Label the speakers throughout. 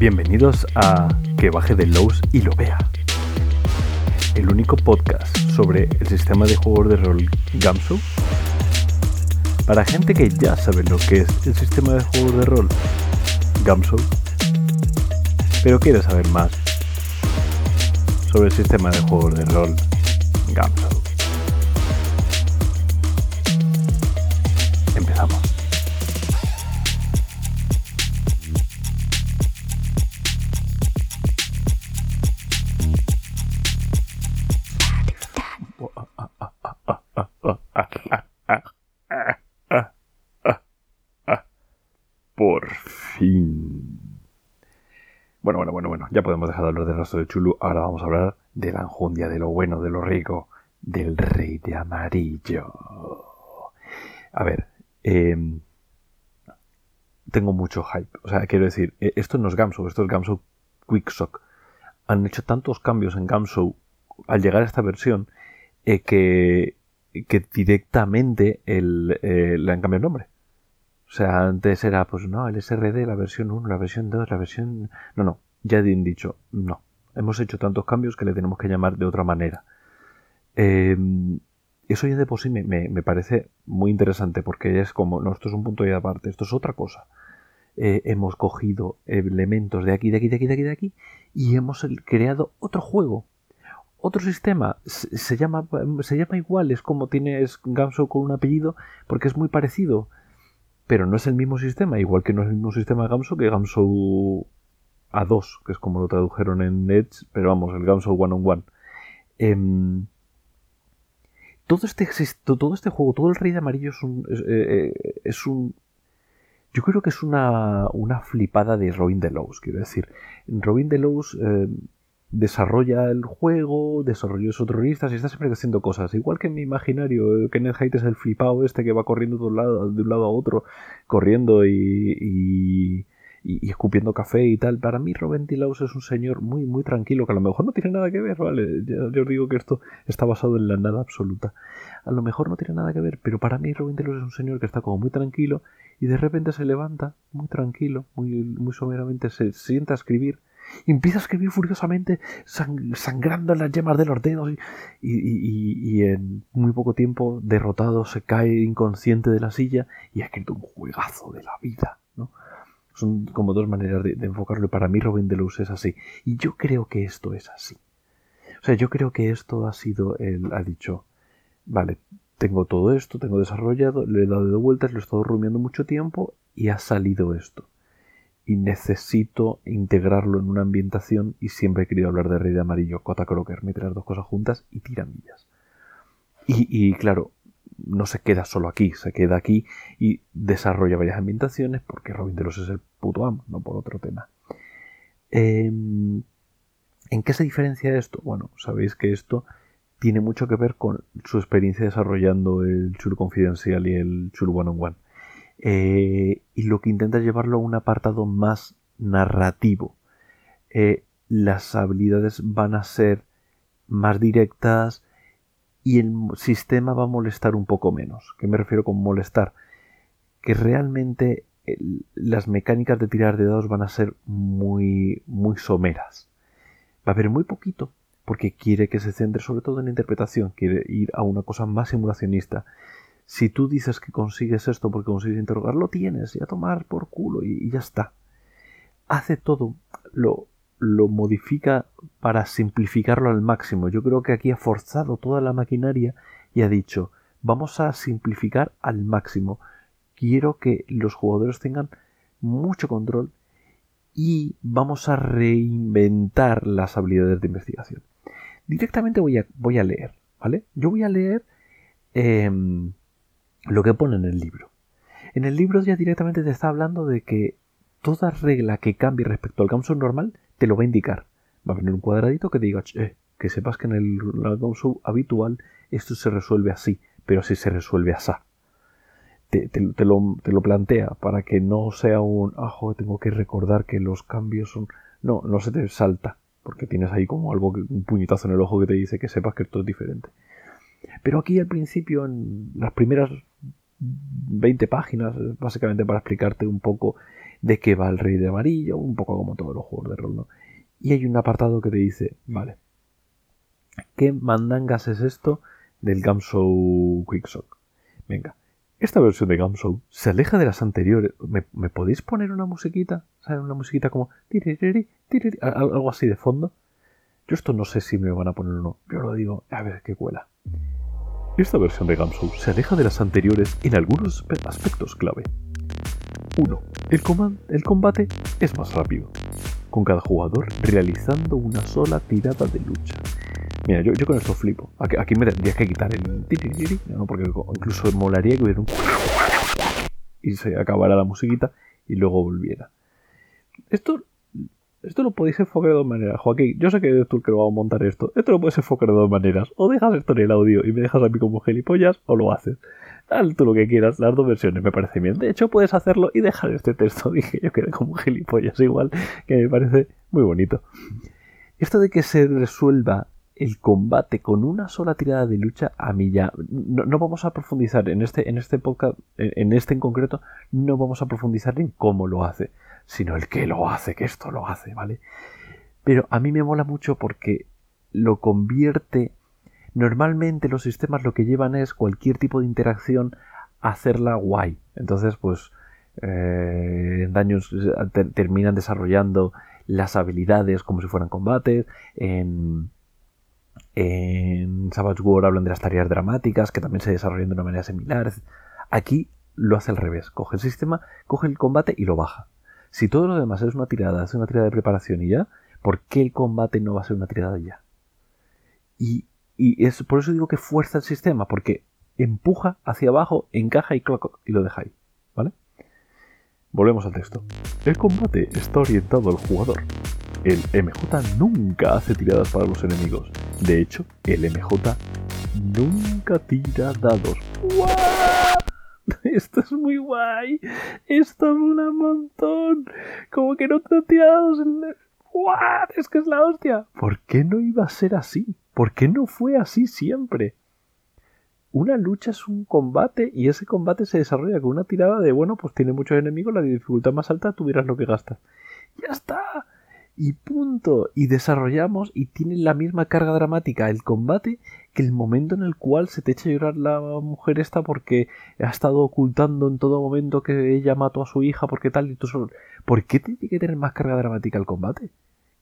Speaker 1: Bienvenidos a Que baje de Lowe's y lo vea. El único podcast sobre el sistema de juegos de rol Gamsu. Para gente que ya sabe lo que es el sistema de juegos de rol Gamsu, pero quiere saber más sobre el sistema de juegos de rol Gamsu. Ya podemos dejar de hablar del rastro de Chulu. Ahora vamos a hablar de la enjundia, de lo bueno, de lo rico, del rey de amarillo. A ver, em, tengo mucho hype. O sea, quiero decir, eh, esto no es Gamso, esto es Gamso Quicksock. Han hecho tantos cambios en Gamso al llegar a esta versión eh, que, que directamente el, eh, le han cambiado el nombre. O sea, antes era, pues no, el SRD, la versión 1, la versión 2, la versión... No, no, ya han dicho, no. Hemos hecho tantos cambios que le tenemos que llamar de otra manera. Em, eso ya de por sí me, me, parece muy interesante porque es como, no, esto es un punto de aparte, esto es otra cosa. Eh, hemos cogido elementos de aquí, de aquí, de aquí, de aquí, de aquí y hemos creado otro juego. Otro sistema se, llama, se llama igual, es como tienes Gamso con un apellido porque es muy parecido pero no es el mismo sistema, igual que no es el mismo sistema Gamso que Gamso A2, que es como lo tradujeron en Edge, pero vamos, el Gamso One on One. Em, todo, este, todo este juego, todo el Rey de Amarillo es un, es, eh, eh, un yo creo que es una, una flipada de Robin Delos, quiero decir. Robin Delos eh, desarrolla el juego, desarrolla sus terroristas y está siempre haciendo cosas. Igual que en mi imaginario, Kenneth Haidt es el flipado este que va corriendo de un lado, a otro, corriendo y, y, escupiendo café y tal. Para mí Robin Tilaus es un señor muy, muy tranquilo, que a lo mejor no tiene nada que ver, ¿vale? Yo, digo que esto está basado en la nada absoluta. A lo mejor no tiene nada que ver, pero para mí Robin Tilaus es un señor que está como muy tranquilo y de repente se levanta, muy tranquilo, muy, muy someramente, se sienta a escribir y empieza a escribir furiosamente, sangrando en las yemas de los dedos y, en muy poco tiempo, derrotado, se cae inconsciente de la silla y ha escrito un juegazo de la vida. ¿no? Son como dos maneras de, enfocarlo. Para mí Robin Deluxe es así. Y yo creo que esto es así. O sea, yo creo que esto ha sido, él ha dicho, vale, tengo todo esto, tengo desarrollado, le he dado de vueltas, lo he estado rumiando mucho tiempo y ha salido esto y necesito integrarlo en una ambientación y siempre he querido hablar de Rey de Amarillo, Cota Crocker, meter las dos cosas juntas y tiramillas. Y, claro, no se queda solo aquí, se queda aquí y desarrolla varias ambientaciones porque Robin de los es el puto amo, no por otro tema. Em, ¿En qué se diferencia esto? Bueno, sabéis que esto tiene mucho que ver con su experiencia desarrollando el Chulu Confidencial y el Chulu One on One. Eh, y lo que intenta llevarlo a un apartado más narrativo. Eh, las habilidades van a ser más directas y el sistema va a molestar un poco menos. ¿Qué me refiero con molestar? Que realmente las mecánicas de tirar de dados van a ser muy, muy someras. Va a haber muy poquito, porque quiere que se centre sobre todo en interpretación, quiere ir a una cosa más simulacionista. Si tú dices que consigues esto porque consigues interrogar, lo tienes y a tomar por culo y, ya está. Hace todo, lo, lo modifica para simplificarlo al máximo. Yo creo que aquí ha forzado toda la maquinaria y ha dicho, vamos a simplificar al máximo. Quiero que los jugadores tengan mucho control y vamos a reinventar las habilidades de investigación. Directamente voy a, leer, ¿vale? Yo voy a leer em, lo que pone en el libro. En el libro ya directamente te está hablando de que toda regla que cambie respecto al Gamsu normal te lo va a indicar. Va a venir un cuadradito que te diga, eh, que sepas que en el, Gamsu habitual esto se resuelve así, pero si se resuelve así. Te, lo, te, lo, plantea para que no sea un, ajo, tengo que recordar que los cambios son... No, no se te salta, porque tienes ahí como algo, un puñetazo en el ojo que te dice que sepas que esto es diferente. Pero aquí al principio, en las primeras 20 páginas, básicamente para explicarte un poco, de qué va el rey de amarillo, un poco como todos los juegos de rol, ¿no? Y hay un apartado que te dice, vale, ¿qué mandangas es esto del Gamshow Quicksock? Venga, esta versión de Gamshow se aleja de las anteriores. ¿Me, podéis poner una musiquita? ¿Sabes? Una musiquita como... algo así de fondo. Yo esto no sé si me van a poner o no. Yo lo digo, a ver qué cuela. Esta versión de Gamshow se aleja de las anteriores en algunos aspectos clave. 1. El, combate es más rápido, con cada jugador realizando una sola tirada de lucha. Mira, yo, con esto flipo. Aquí, me tendría que quitar el... ¿no? Porque incluso molaría que hubiera un... Y se acabara la musiquita y luego volviera. Esto esto lo podéis enfocar de dos maneras, Joaquín. Yo sé que eres tú que lo va a montar esto. Esto lo puedes enfocar de dos maneras. O dejas esto en el audio y me dejas a mí como gilipollas, o lo haces. Haz tú lo que quieras, las dos versiones me parece bien. De hecho, puedes hacerlo y dejar este texto. Dije yo que era como gilipollas igual, que me parece muy bonito. Esto de que se resuelva el combate con una sola tirada de lucha, a mí ya. No, vamos a profundizar en este, en este podcast, en este en concreto, no vamos a profundizar en cómo lo hace sino el que lo hace, que esto lo hace, ¿vale? Pero a mí me mola mucho porque lo convierte... Normalmente los sistemas lo que llevan es cualquier tipo de interacción hacerla guay. Entonces, pues, eh, en daños terminan desarrollando las habilidades como si fueran combates. En, en Savage War hablan de las tareas dramáticas que también se desarrollan de una manera similar. Aquí lo hace al revés. Coge el sistema, coge el combate y lo baja. Si todo lo demás es una tirada, es una tirada de preparación y ya, ¿por qué el combate no va a ser una tirada ya? Y, es por eso digo que fuerza el sistema, porque empuja hacia abajo, encaja y, y lo deja ahí. ¿Vale? Volvemos al texto. El combate está orientado al jugador. El MJ nunca hace tiradas para los enemigos. De hecho, el MJ nunca tira dados. Esto es muy guay. Esto mola un montón. Como que no te en... ¡What! Es que es la hostia. ¿Por qué no iba a ser así? ¿Por qué no fue así siempre? Una lucha es un combate y ese combate se desarrolla con una tirada de, bueno, pues tiene muchos enemigos, la dificultad más alta, tuvieras lo que gastas. Ya está y punto. Y desarrollamos y tiene la misma carga dramática el combate que el momento en el cual se te echa a llorar la mujer esta porque ha estado ocultando en todo momento que ella mató a su hija porque tal y tú solo... ¿Por qué tiene que tener más carga dramática el combate?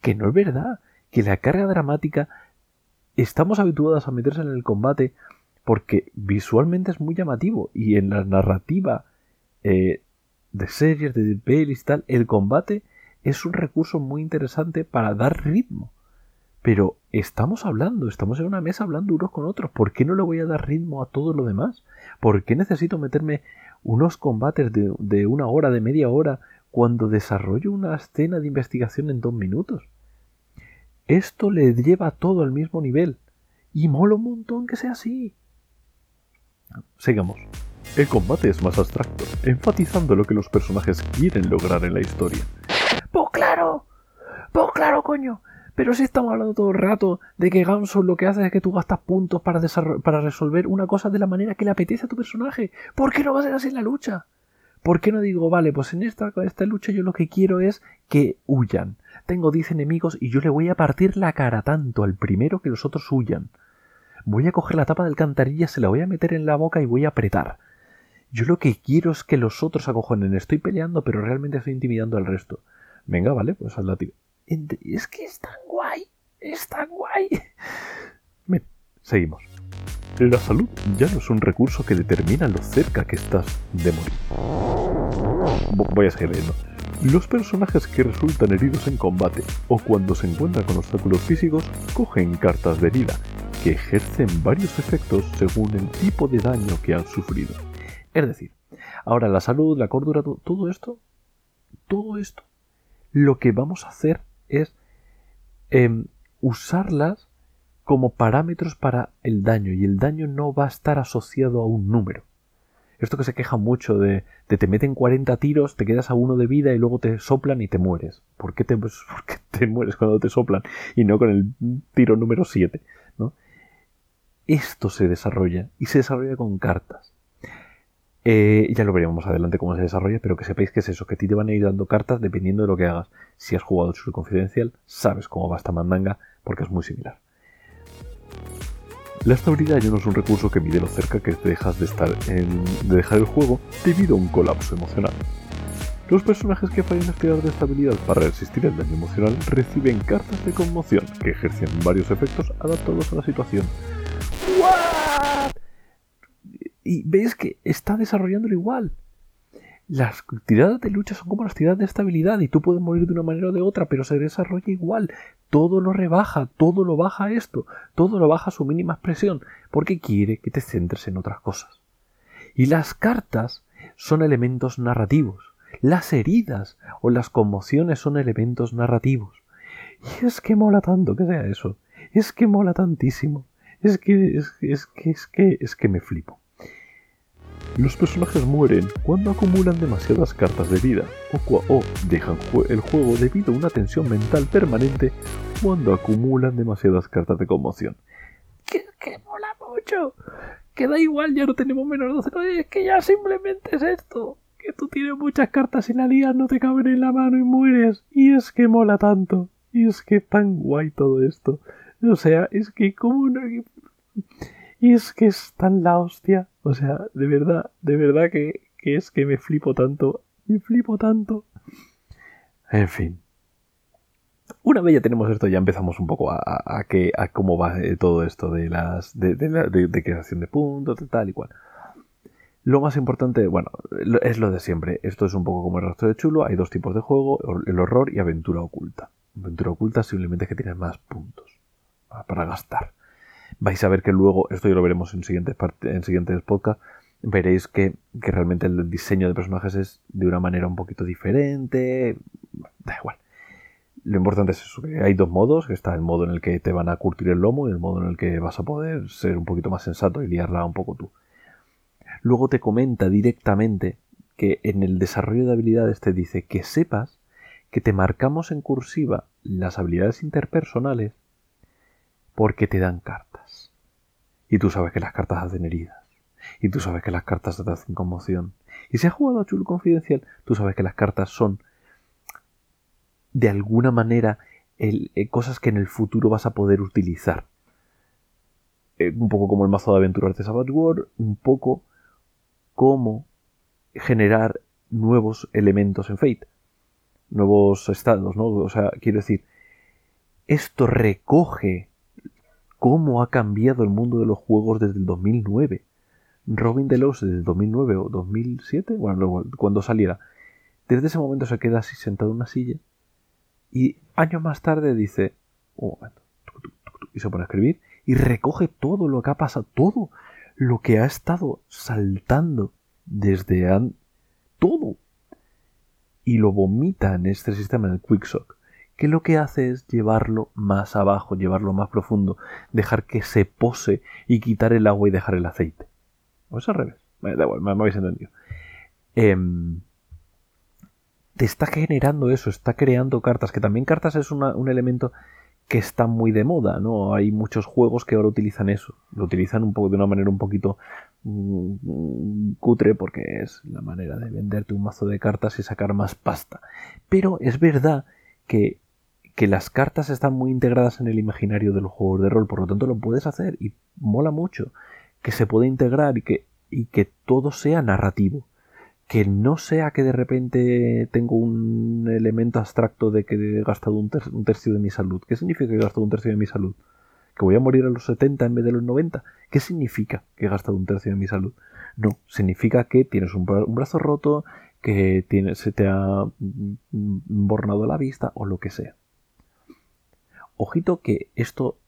Speaker 1: Que no es verdad. Que la carga dramática estamos habituados a meterse en el combate porque visualmente es muy llamativo y en la narrativa eh, de series, de pelis y tal, el combate es un recurso muy interesante para dar ritmo. Pero estamos hablando, estamos en una mesa hablando unos con otros. ¿Por qué no le voy a dar ritmo a todo lo demás? ¿Por qué necesito meterme unos combates de, de una hora, de media hora, cuando desarrollo una escena de investigación en dos minutos? Esto le lleva todo al mismo nivel. Y mola un montón que sea así. Sigamos. El combate es más abstracto, enfatizando lo que los personajes quieren lograr en la historia. Pues claro, pues claro, coño. Pero si estamos hablando todo el rato de que Ganso lo que hace es que tú gastas puntos para, para resolver una cosa de la manera que le apetece a tu personaje. ¿Por qué no va a ser así en la lucha? ¿Por qué no digo, vale, pues en esta, esta lucha yo lo que quiero es que huyan? Tengo 10 enemigos y yo le voy a partir la cara tanto al primero que los otros huyan. Voy a coger la tapa del cantarilla, se la voy a meter en la boca y voy a apretar. Yo lo que quiero es que los otros acojonen. Estoy peleando, pero realmente estoy intimidando al resto. Venga, vale, pues la tira. Es que es tan guay, es tan guay. Bien, seguimos. La salud ya no es un recurso que determina lo cerca que estás de morir. Voy a seguir leyendo. Los personajes que resultan heridos en combate o cuando se encuentran con obstáculos físicos cogen cartas de herida, que ejercen varios efectos según el tipo de daño que han sufrido. Es decir, ahora la salud, la cordura, todo esto, todo esto lo que vamos a hacer es em, usarlas como parámetros para el daño y el daño no va a estar asociado a un número. Esto que se queja mucho de, te meten 40 tiros, te quedas a uno de vida y luego te soplan y te mueres. ¿Por qué te, mueres cuando te soplan y no con el tiro número 7? ¿no? Esto se desarrolla y se desarrolla con cartas. Eh, ya lo veremos más adelante cómo se desarrolla, pero que sepáis que es eso, que a ti te van a ir dando cartas dependiendo de lo que hagas. Si has jugado su confidencial, sabes cómo va esta mandanga, porque es muy similar. La estabilidad ya no es un recurso que mide lo cerca que dejas de estar en, de dejar el juego debido a un colapso emocional. Los personajes que fallan en de estabilidad para resistir el daño emocional reciben cartas de conmoción que ejercen varios efectos adaptados a la situación. ¿What? Y veis que está desarrollándolo igual. Las tiradas de lucha son como las tiradas de estabilidad y tú puedes morir de una manera o de otra, pero se desarrolla igual. Todo lo rebaja, todo lo baja esto, todo lo baja a su mínima expresión, porque quiere que te centres en otras cosas. Y las cartas son elementos narrativos. Las heridas o las conmociones son elementos narrativos. Y es que mola tanto que sea eso. Es que mola tantísimo. Es que es, es que es que es que me flipo. Los personajes mueren cuando acumulan demasiadas cartas de vida o, dejan el juego debido a una tensión mental permanente cuando acumulan demasiadas cartas de conmoción. Que, mola mucho. Que da igual, ya no tenemos menos de es que ya simplemente es esto que tú tienes muchas cartas y la lías no te caben en la mano y mueres. Y es que mola tanto. Y es que tan guay todo esto. O sea, es que como no... Y es que es tan la hostia. O sea, de verdad, de verdad que, que es que me flipo tanto. Me flipo tanto. En fin. Una vez ya tenemos esto, ya empezamos un poco a, a, que, a cómo va eh, todo esto de las de, de, de, de creación de puntos, tal y cual. Lo más importante, bueno, es lo de siempre. Esto es un poco como el rastro de chulo. Hay dos tipos de juego, el horror y aventura oculta. Aventura oculta simplemente es que tienes más puntos para gastar. Vais a ver que luego, esto ya lo veremos en siguientes, en siguientes podcasts, veréis que, que realmente el diseño de personajes es de una manera un poquito diferente. Da igual. Lo importante es eso, que hay dos modos, que está el modo en el que te van a curtir el lomo y el modo en el que vas a poder ser un poquito más sensato y liarla un poco tú. Luego te comenta directamente que en el desarrollo de habilidades te dice que sepas que te marcamos en cursiva las habilidades interpersonales porque te dan cartas. Y tú sabes que las cartas hacen heridas. Y tú sabes que las cartas te hacen conmoción. Y si has jugado a Chulo Confidencial, tú sabes que las cartas son de alguna manera eh, cosas que en el futuro vas a poder utilizar. Eh, un poco como el mazo de aventuras de Savage War, un poco cómo generar nuevos elementos en Fate, nuevos estados, ¿no? O sea, quiero decir, esto recoge cómo ha cambiado el mundo de los juegos desde el 2009. Robin Delos desde el 2009 o 2007, bueno, cuando saliera, desde ese momento se queda así sentado en una silla y años más tarde dice, un momento, y se pone a escribir y recoge todo lo que ha pasado, todo lo que ha estado saltando desde an todo. Y lo vomita en este sistema en el Quicksock que lo que hace es llevarlo más abajo, llevarlo más profundo, dejar que se pose y quitar el agua y dejar el aceite. O es al revés. Da igual, me, habéis entendido. Em, te está generando eso, está creando cartas, que también cartas es un elemento que está muy de moda, ¿no? Hay muchos juegos que ahora utilizan eso, lo utilizan un poco de una manera un poquito mm, cutre porque es la manera de venderte un mazo de cartas y sacar más pasta. Pero es verdad que, que las cartas están muy integradas en el imaginario de los de rol, por lo tanto lo puedes hacer y mola mucho que se pueda integrar y que, y que todo sea narrativo que no sea que de repente tengo un elemento abstracto de que he gastado un, tercio de mi salud. ¿Qué significa que he gastado un tercio de mi salud? ¿Que voy a morir a los 70 en vez de los 90? ¿Qué significa que he gastado un tercio de mi salud? No, significa que tienes un, brazo roto, que se te ha bornado la vista o lo que sea. Ojito que esto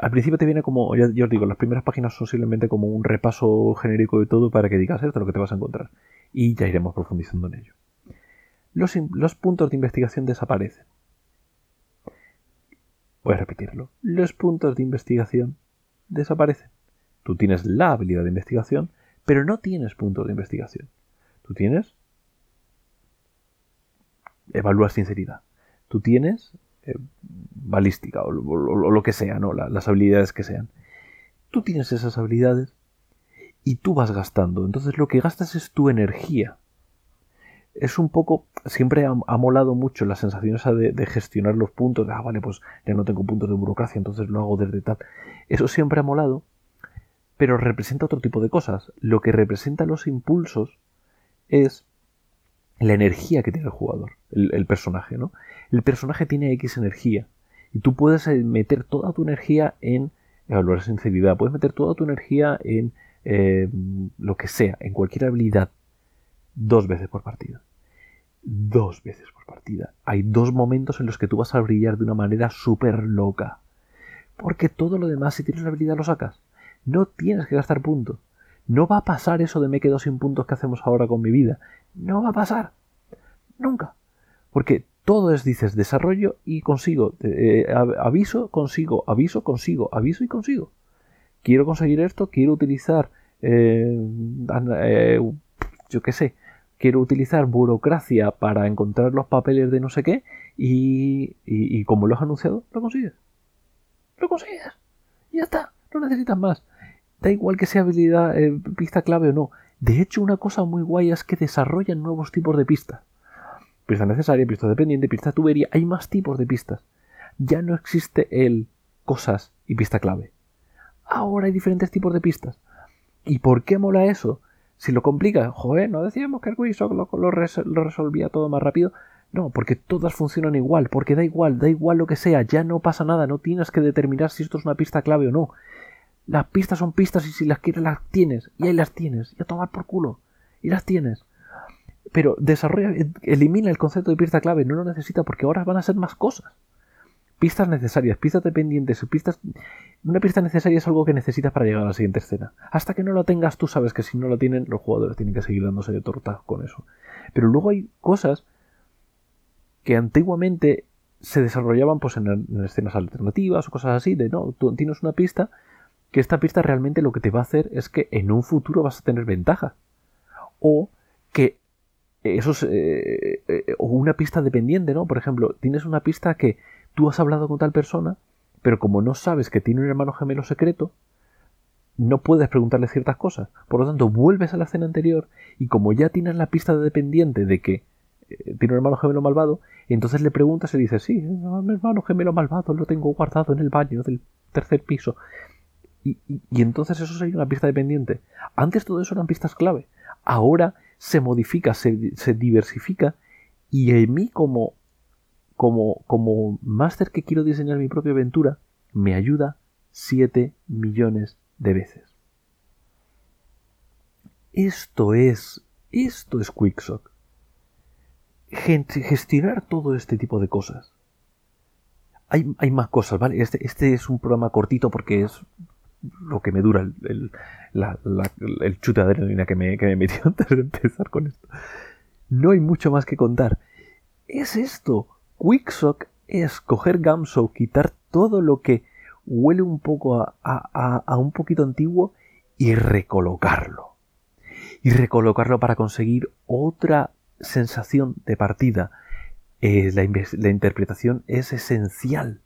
Speaker 1: al principio te viene como, ya, os digo, las primeras páginas son simplemente como un repaso genérico de todo para que digas esto lo que te vas a encontrar. Y ya iremos profundizando en ello. Los, puntos de investigación desaparecen. Voy a repetirlo. Los puntos de investigación desaparecen. Tú tienes la habilidad de investigación, pero no tienes puntos de investigación. Tú tienes... Evalúas sinceridad. Tú tienes eh, balística o, lo que sea, ¿no? las habilidades que sean. Tú tienes esas habilidades y tú vas gastando. Entonces lo que gastas es tu energía. Es un poco, siempre ha, molado mucho la sensación esa de, gestionar los puntos, de, ah, vale, pues ya no tengo puntos de burocracia, entonces lo hago desde tal. Eso siempre ha molado, pero representa otro tipo de cosas. Lo que representa los impulsos es la energía que tiene el jugador, el, personaje, ¿no? El personaje tiene X energía y tú puedes eh, meter toda tu energía en evaluar sinceridad, puedes meter toda tu energía en eh, lo que sea, en cualquier habilidad, dos veces por partida. Dos veces por partida. Hay dos momentos en los que tú vas a brillar de una manera súper loca. Porque todo lo demás, si tienes la habilidad, lo sacas. No tienes que gastar puntos. No va a pasar eso de me quedo sin puntos que hacemos ahora con mi vida. No va a pasar. Nunca. Porque todo es, dices, desarrollo y consigo. Eh, aviso, consigo. Aviso, consigo. Aviso y consigo. Quiero conseguir esto, quiero utilizar, eh, eh, yo qué sé, quiero utilizar burocracia para encontrar los papeles de no sé qué y, y como lo has anunciado, lo consigues. Lo consigues. Y ya está. No necesitas más. Da igual que sea habilidad, eh, pista clave o no. De hecho, una cosa muy guay es que desarrollan nuevos tipos de pistas. Pista necesaria, pista dependiente, pista tubería. Hay más tipos de pistas. Ya no existe el cosas y pista clave. Ahora hay diferentes tipos de pistas. ¿Y por qué mola eso? Si lo complica, joder, no decíamos que el lo, lo resolvía todo más rápido. No, porque todas funcionan igual, porque da igual, da igual lo que sea, ya no pasa nada, no tienes que determinar si esto es una pista clave o no. Las pistas son pistas y si las quieres las tienes. Y ahí las tienes. Y a tomar por culo. Y las tienes. Pero desarrolla, elimina el concepto de pista clave. No lo necesita porque ahora van a ser más cosas. Pistas necesarias, pistas dependientes, pistas... Una pista necesaria es algo que necesitas para llegar a la siguiente escena. Hasta que no la tengas, tú sabes que si no la tienen, los jugadores tienen que seguir dándose de torta con eso. Pero luego hay cosas que antiguamente se desarrollaban pues en, en escenas alternativas o cosas así, de no, tú tienes una pista que esta pista realmente lo que te va a hacer es que en un futuro vas a tener ventaja. O que eso es, eh, eh, o una pista dependiente, ¿no? Por ejemplo, tienes una pista que tú has hablado con tal persona, pero como no sabes que tiene un hermano gemelo secreto, no puedes preguntarle ciertas cosas. Por lo tanto, vuelves a la escena anterior y como ya tienes la pista de dependiente de que eh, tiene un hermano gemelo malvado, entonces le preguntas y dices, sí, mi hermano gemelo malvado lo tengo guardado en el baño del tercer piso. Y, entonces eso sería una pista dependiente. Antes todo eso eran pistas clave. Ahora se modifica, se, diversifica y en mí como, como, como máster que quiero diseñar mi propia aventura, me ayuda 7 millones de veces. Esto es, esto es Quicksock. Gestionar todo este tipo de cosas. Hay, hay, más cosas, ¿vale? Este, este es un programa cortito porque es lo que me dura el, el, chute de adrenalina que me, que me metió antes de empezar con esto. No hay mucho más que contar. Es esto. Quicksock es coger Gamso, quitar todo lo que huele un poco a, a, un poquito antiguo y recolocarlo. Y recolocarlo para conseguir otra sensación de partida. Eh, la, la interpretación es esencial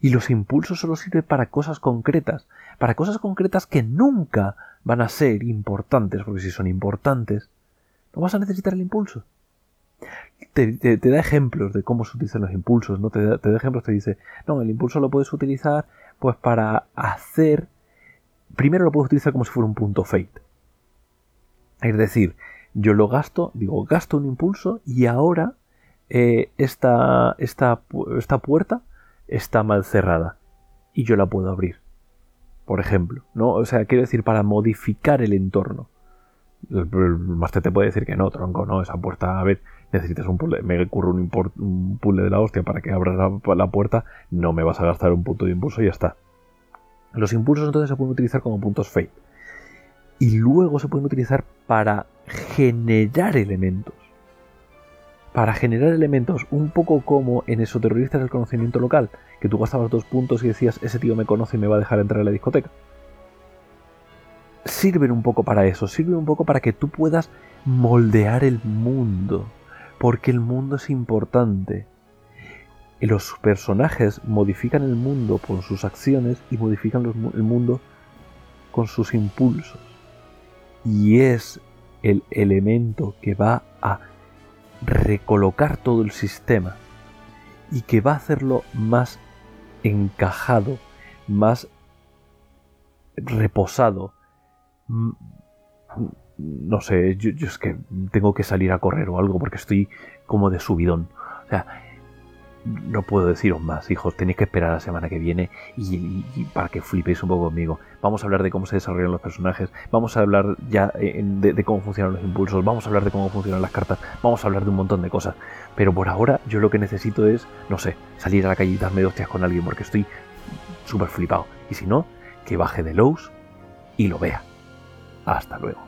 Speaker 1: y los impulsos solo sirven para cosas concretas, para cosas concretas que nunca van a ser importantes, porque si son importantes, no vas a necesitar el impulso. Te, da ejemplos de cómo se utilizan los impulsos, ¿no? Te da, ejemplos, te dice, no, el impulso lo puedes utilizar pues para hacer... Primero lo puedes utilizar como si fuera un punto fate. Es decir, yo lo gasto, digo, gasto un impulso y ahora eh, esta, esta, esta puerta está mal cerrada y yo la puedo abrir. Por ejemplo, ¿no? O sea, quiero decir, para modificar el entorno. El, máster te puede decir que no, tronco, no, esa puerta, a ver, necesitas un puzzle, me ocurre un, un puzzle de la hostia para que abras la, la, puerta, no me vas a gastar un punto de impulso y ya está. Los impulsos entonces se pueden utilizar como puntos fate. Y luego se pueden utilizar para generar elementos para generar elementos un poco como en esoterroristas del conocimiento local, que tú gastabas dos puntos y decías, ese tío me conoce y me va a dejar entrar a la discoteca. Sirven un poco para eso, sirven un poco para que tú puedas moldear el mundo, porque el mundo es importante. Los personajes modifican el mundo con sus acciones y modifican el mundo con sus impulsos. y es el elemento que va a recolocar todo el sistema y que va a hacerlo más encajado, más reposado. Mm, no sé, yo, es que tengo que salir a correr o algo porque estoy como de subidón. O sea, no puedo deciros más, hijos. Tenéis que esperar la semana que viene y, para que flipéis un poco conmigo. Vamos a hablar de cómo se desarrollan los personajes. Vamos a hablar ya eh, de, cómo funcionan los impulsos. Vamos a hablar de cómo funcionan las cartas. Vamos a hablar de un montón de cosas. Pero por ahora, yo lo que necesito es, no sé, salir a la calle y darme de hostias con alguien porque estoy súper flipado. Y si no, que baje de Lowe's y lo vea. Hasta luego.